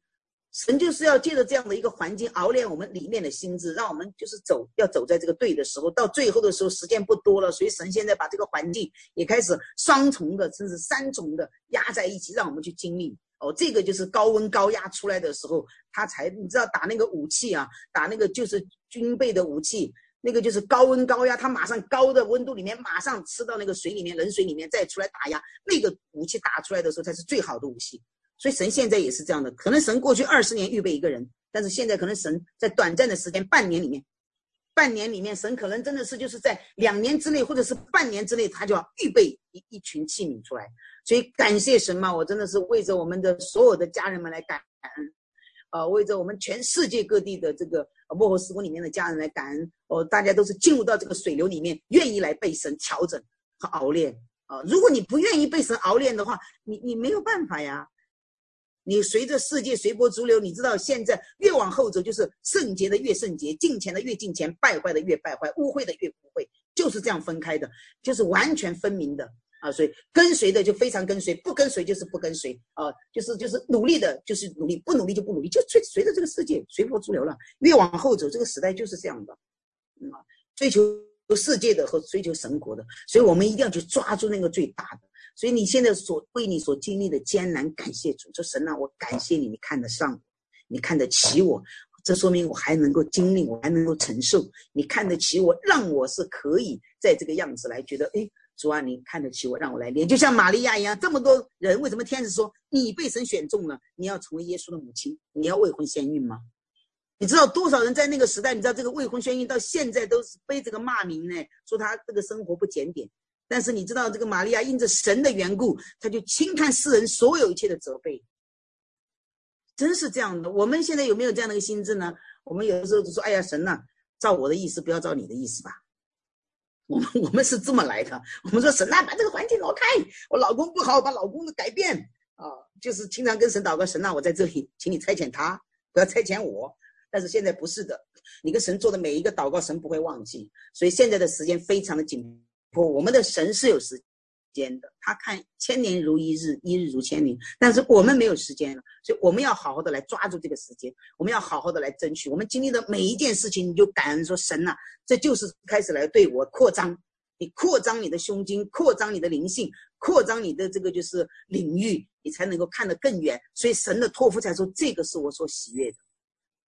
[SPEAKER 1] 神就是要借着这样的一个环境熬炼我们里面的心智，让我们就是走要走在这个对的时候，到最后的时候时间不多了，所以神现在把这个环境也开始双重的甚至三重的压在一起，让我们去经历。哦，这个就是高温高压出来的时候，他才你知道打那个武器啊，打那个就是军备的武器，那个就是高温高压，他马上高的温度里面马上吃到那个水里面冷水里面再出来打压，那个武器打出来的时候才是最好的武器。所以神现在也是这样的，可能神过去二十年预备一个人，但是现在可能神在短暂的时间半年里面，半年里面神可能真的是就是在两年之内或者是半年之内，他就要预备一一群器皿出来。所以感谢神嘛，我真的是为着我们的所有的家人们来感恩，呃，为着我们全世界各地的这个末后时空里面的家人来感恩。哦，大家都是进入到这个水流里面，愿意来被神调整和熬炼啊。如果你不愿意被神熬炼的话，你你没有办法呀。你随着世界随波逐流，你知道现在越往后走，就是圣洁的越圣洁，敬虔的越敬虔，败坏的越败坏，污秽的越污秽，就是这样分开的，就是完全分明的。啊，所以跟随的就非常跟随，不跟随就是不跟随啊，就是就是努力的，就是努力，不努力就不努力，就随随着这个世界随波逐流了。越往后走，这个时代就是这样的，嗯，追求世界的和追求神国的，所以我们一定要去抓住那个最大的。所以你现在所为你所经历的艰难，感谢主，说神啊，我感谢你，你看得上我，你看得起我，这说明我还能够经历，我还能够承受，你看得起我，让我是可以在这个样子来觉得，哎。主啊，你看得起我，让我来练，就像玛利亚一样。这么多人，为什么天使说你被神选中了？你要成为耶稣的母亲，你要未婚先孕吗？你知道多少人在那个时代？你知道这个未婚先孕到现在都是背这个骂名呢，说他这个生活不检点。但是你知道这个玛利亚因着神的缘故，他就轻看世人所有一切的责备。真是这样的。我们现在有没有这样的一个心智呢？我们有的时候就说：“哎呀，神呐，照我的意思，不要照你的意思吧。”我们我们是这么来的，我们说神啊，把这个环境挪开，我老公不好，把老公的改变啊，就是经常跟神祷告，神啊，我在这里，请你差遣他，不要差遣我。但是现在不是的，你跟神做的每一个祷告，神不会忘记。所以现在的时间非常的紧，不我们的神是有时间的，他看千年如一日，一日如千年。但是我们没有时间了，所以我们要好好的来抓住这个时间，我们要好好的来争取。我们经历的每一件事情，你就感恩说神呐、这就是开始来对我扩张，你扩张你的胸襟，扩张你的灵性，扩张你的这个就是领域，你才能够看得更远。所以神的托付才说，这个是我所喜悦的，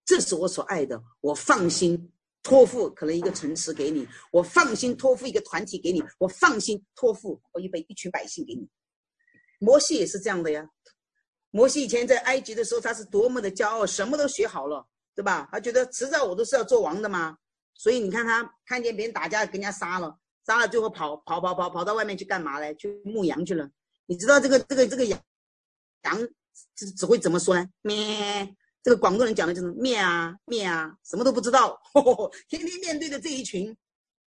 [SPEAKER 1] 这是我所爱的，我放心。托付可能一个城池给你，我放心托付一个团体给你，我放心托付我预备一群百姓给你。摩西也是这样的呀。摩西以前在埃及的时候，他是多么的骄傲，什么都学好了，对吧？他觉得迟早我都是要做王的嘛。所以你看他看见别人打架，给人家杀了，杀了最后跑跑跑跑跑到外面去干嘛嘞？去牧羊去了。你知道这个这个这个羊羊只只会怎么说呢？咩。这个广东人讲的就是面啊面啊，什么都不知道呵呵，天天面对着这一群，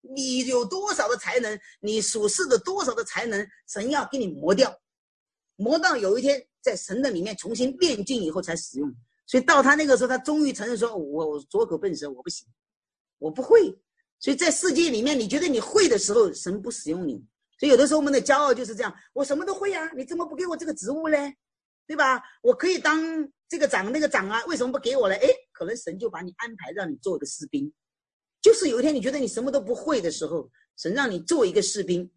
[SPEAKER 1] 你有多少的才能，你所示的多少的才能，神要给你磨掉，磨到有一天在神的里面重新炼净以后才使用。所以到他那个时候，他终于承认说：“我我拙口笨舌，我不行，我不会。”所以在世界里面，你觉得你会的时候，神不使用你。所以有的时候我们的骄傲就是这样：我什么都会啊，你怎么不给我这个职务嘞？对吧？我可以当这个长那个长啊，为什么不给我呢？哎，可能神就把你安排让你做一个士兵，就是有一天你觉得你什么都不会的时候，神让你做一个士兵；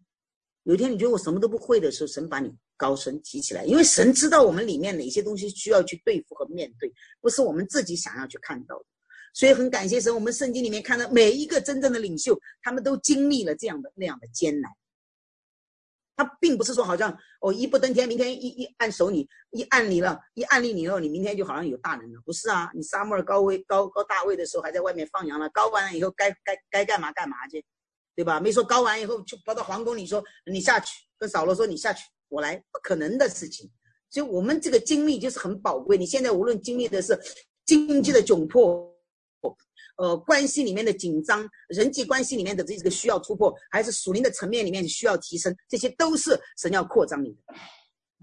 [SPEAKER 1] 有一天你觉得我什么都不会的时候，神把你高升提起来，因为神知道我们里面哪些东西需要去对付和面对，不是我们自己想要去看到的。所以很感谢神，我们圣经里面看到每一个真正的领袖，他们都经历了这样的那样的艰难。他并不是说好像哦，一步登天，明天一一按手你一按你了，一按立你了，你明天就好像有大能了，不是啊？你沙漠高位高高大卫的时候还在外面放羊了，高完了以后该该该干嘛干嘛去，对吧？没说高完以后就跑到皇宫里说你下去，跟扫罗说你下去，我来，不可能的事情。所以我们这个经历就是很宝贵。你现在无论经历的是经济的窘迫。呃，关系里面的紧张，人际关系里面的这个需要突破，还是属灵的层面里面需要提升，这些都是神要扩张你的。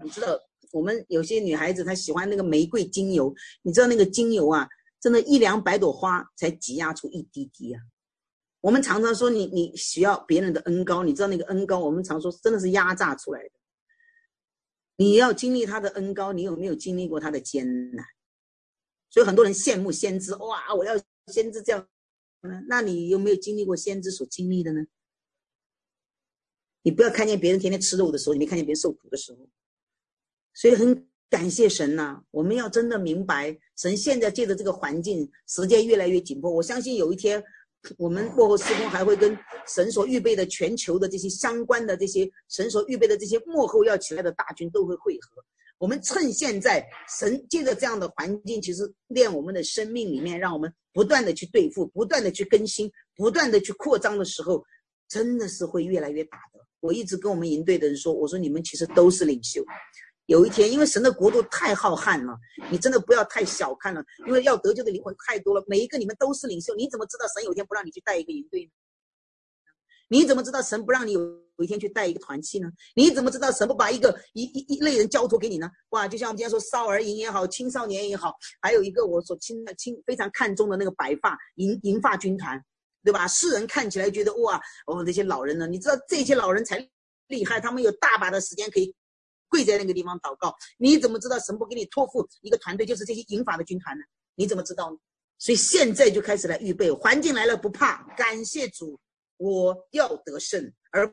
[SPEAKER 1] 你知道，我们有些女孩子她喜欢那个玫瑰精油，你知道那个精油啊，真的，一两百朵花才挤压出一滴滴啊。我们常常说你你需要别人的恩高，你知道那个恩高，我们常说真的是压榨出来的。你要经历他的恩高，你有没有经历过他的艰难？所以很多人羡慕先知，哇，我要先知这样。那你有没有经历过先知所经历的呢？你不要看见别人天天吃肉的时候，你没看见别人受苦的时候。所以很感谢神呐、我们要真的明白，神现在借着这个环境，时间越来越紧迫。我相信有一天，我们幕后施工还会跟神所预备的全球的这些相关的这些神所预备的这些幕后要起来的大军都会汇合。我们趁现在神借着这样的环境，其实练我们的生命里面，让我们不断的去对付，不断的去更新，不断的去扩张的时候，真的是会越来越大的。我一直跟我们营队的人说，我说你们其实都是领袖。有一天，因为神的国度太浩瀚了，你真的不要太小看了，因为要得救的灵魂太多了。每一个你们都是领袖，你怎么知道神有天不让你去带一个营队呢？你怎么知道神不让你有有一天去带一个团契呢？你怎么知道神不把一个一一一类人交托给你呢？哇，就像我们今天说少儿营也好，青少年也好，还有一个我所亲亲非常看重的那个白发银银发军团，对吧？世人看起来觉得哇，哦，那些老人呢？你知道这些老人才厉害，他们有大把的时间可以。跪在那个地方祷告，你怎么知道神不给你托付一个团队，就是这些银发的军团呢？你怎么知道呢？所以现在就开始来预备，环境来了不怕，感谢主，我要得胜，而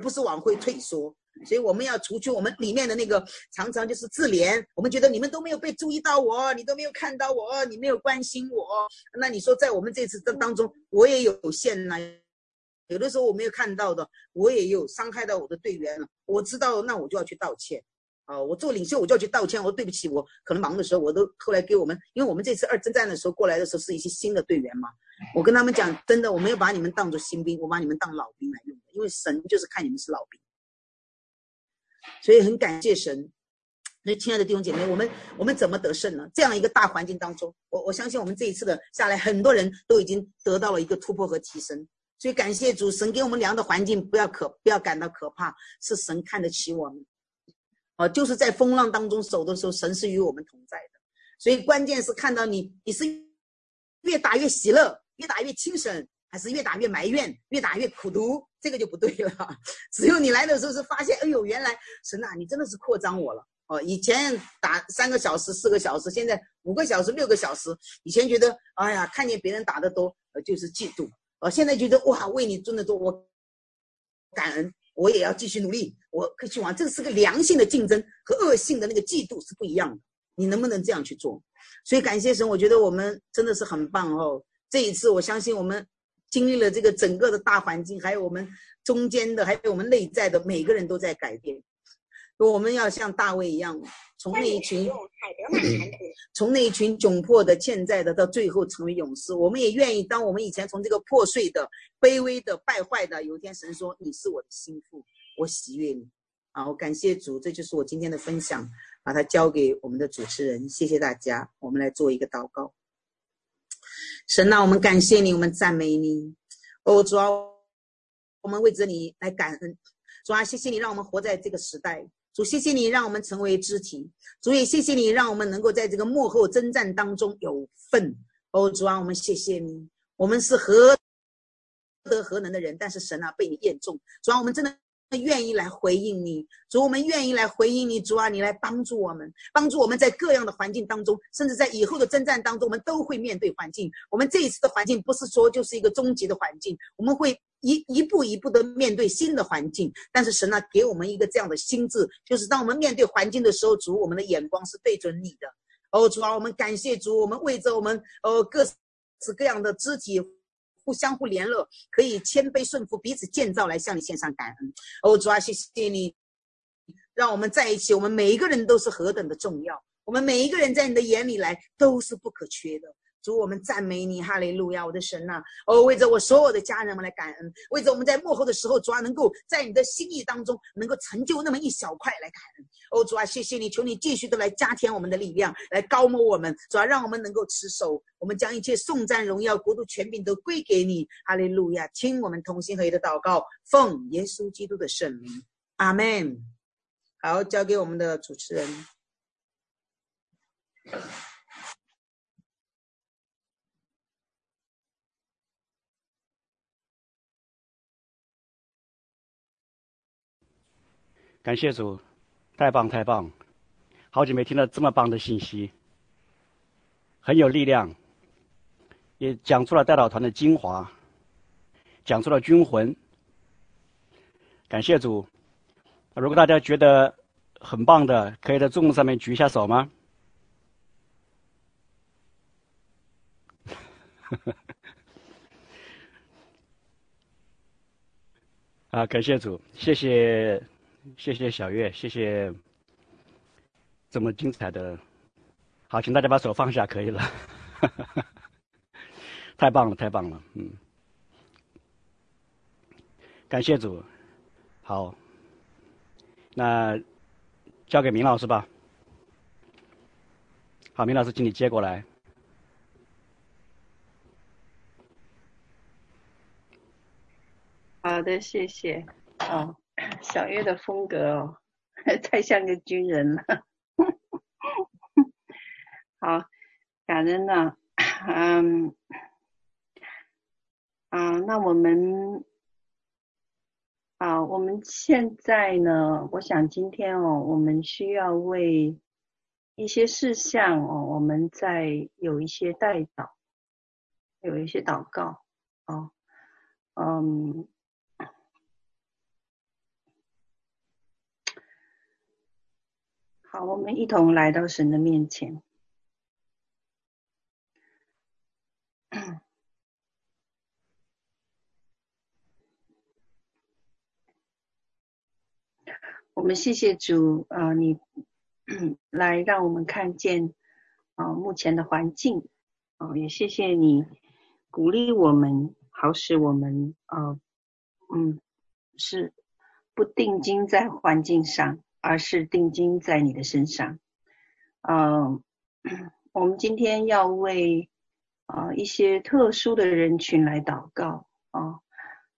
[SPEAKER 1] 不是往回退缩。所以我们要除去我们里面的那个常常就是自怜，我们觉得你们都没有被注意到我，你都没有看到我，你没有关心我。那你说在我们这次当当中，我也有限呢。有的时候我没有看到的，我也有伤害到我的队员了。我知道，那我就要去道歉。啊、我做领袖我就要去道歉。我说对不起，我可能忙的时候，我都后来给我们，因为我们这次二征战的时候过来的时候是一些新的队员嘛。我跟他们讲，真的，我没有把你们当作新兵，我把你们当老兵来用的，因为神就是看你们是老兵。所以很感谢神。那亲爱的弟兄姐妹，我们我们怎么得胜呢？这样一个大环境当中，我我相信我们这一次的下来，很多人都已经得到了一个突破和提升。所以感谢主，神给我们良的环境，不要可不要感到可怕，是神看得起我们，哦，就是在风浪当中走的时候，神是与我们同在的。所以关键是看到你，你是越打越喜乐，越打越轻省，还是越打越埋怨，越打越苦毒，这个就不对了。只有你来的时候是发现，哎呦，原来神啊，你真的是扩张我了。哦，以前打三个小时、四个小时，现在五个小时、六个小时。以前觉得，哎呀，看见别人打得多，呃，就是嫉妒。我现在觉得哇，为你做的多，我感恩，我也要继续努力，我可以去玩。这个是个良性的竞争，和恶性的那个嫉妒是不一样的。你能不能这样去做？所以感谢神，我觉得我们真的是很棒哦。这一次，我相信我们经历了这个整个的大环境，还有我们中间的，还有我们内在的，每个人都在改变。我们要像大卫一样，从那一群，从那一群窘迫的、欠债的，到最后成为勇士。我们也愿意，当我们以前从这个破碎的、卑微的、败坏的，有一天神说：“你是我的心腹，我喜悦你。”啊，我感谢主，这就是我今天的分享，把它交给我们的主持人。谢谢大家，我们来做一个祷告。神啊，我们感谢你，我们赞美你。哦，主啊，我们为着你来感恩。主啊，谢谢你，让我们活在这个时代。主，谢谢你让我们成为肢体。主也谢谢你让我们能够在这个幕后征战当中有份。哦，主啊，我们谢谢你。我们是何德何能的人，但是神啊，被你验中。主啊，我们真的愿意来回应你。主，我们愿意来回应你。主啊，你来帮助我们，帮助我们在各样的环境当中，甚至在以后的征战当中，我们都会面对环境。我们这一次的环境不是说就是一个终极的环境，我们会。一一步一步的面对新的环境，但是神呢，给我们一个这样的心智，就是当我们面对环境的时候，主，我们的眼光是对准你的。哦，主啊，我们感谢主，我们为着我们呃各式各样的肢体互相互联络，可以谦卑顺服，彼此建造，来向你献上感恩。哦，主啊，谢谢你，让我们在一起，我们每一个人都是何等的重要，我们每一个人在你的眼里来都是不可缺的。主，我们赞美你，哈利路亚，我的神呐、啊！哦，为着我所有的家人们来感恩，为着我们在幕后的时候，主啊，能够在你的心意当中，能够成就那么一小块来感恩。哦，主啊，谢谢你，求你继续的来加添我们的力量，来膏抹我们，主啊，让我们能够持守，我们将一切颂赞、荣耀、国度、权柄都归给你，哈利路亚！听我们同心合一的祷告，奉耶稣基督的圣名，阿门。好，交给我们的主持人。
[SPEAKER 2] 感谢主，太棒太棒，好久没听到这么棒的信息，很有力量，也讲出了代导团的精华，讲出了军魂。感谢主，如果大家觉得很棒的，可以在众上面举一下手吗？啊，感谢主，谢谢。谢谢小月，谢谢这么精彩的。好，请大家把手放下，可以了。太棒了，太棒了，嗯。感谢主，好，那交给明老师吧。好，明老师，请你接过来。
[SPEAKER 3] 好的，谢谢。哦。小月的风格哦，太像个军人了。好，感恩呢，嗯，啊，那我们，啊，我们现在呢，我想今天哦，我们需要为一些事项哦，我们再有一些代祷，有一些祷告，哦，嗯。好，我们一同来到神的面前。我们谢谢主啊、呃，你 来让我们看见啊、目前的环境啊、也谢谢你鼓励我们，好使我们啊、嗯是不定睛在环境上。而是定睛在你的身上。嗯，我们今天要为啊一些特殊的人群来祷告啊。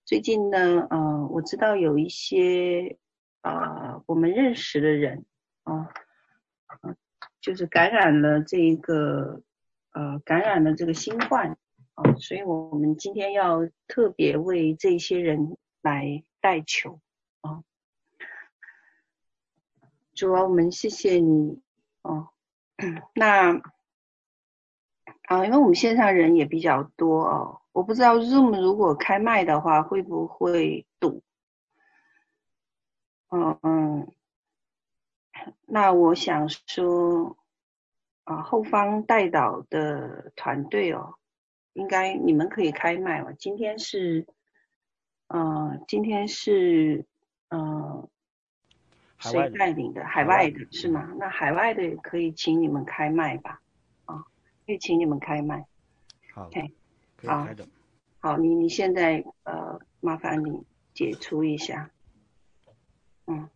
[SPEAKER 3] 最近呢，呃，我知道有一些啊我们认识的人啊，就是感染了这一个呃感染了这个新冠啊，所以我们今天要特别为这些人来代求啊。主啊，我们谢谢你哦。那啊，因为我们线上人也比较多哦，我不知道 Zoom 如果开麦的话会不会堵？嗯嗯。那我想说啊，后方带导的团队哦，应该你们可以开麦哦。今天是，嗯、今天是，嗯谁带领的？海外的，是吗？那海外的也可以请你们开麦吧，啊，可以请你们开麦。
[SPEAKER 2] 好
[SPEAKER 3] ，OK，好，好，你你现在呃，麻烦你解除一下，嗯，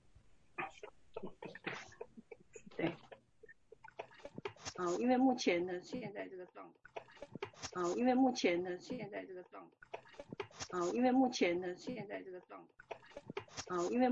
[SPEAKER 3] 对，好，因为目前呢，现在这个状态，好，因为目前呢，现在这个状态，好，因为目前呢，现在这个状态，好，因为。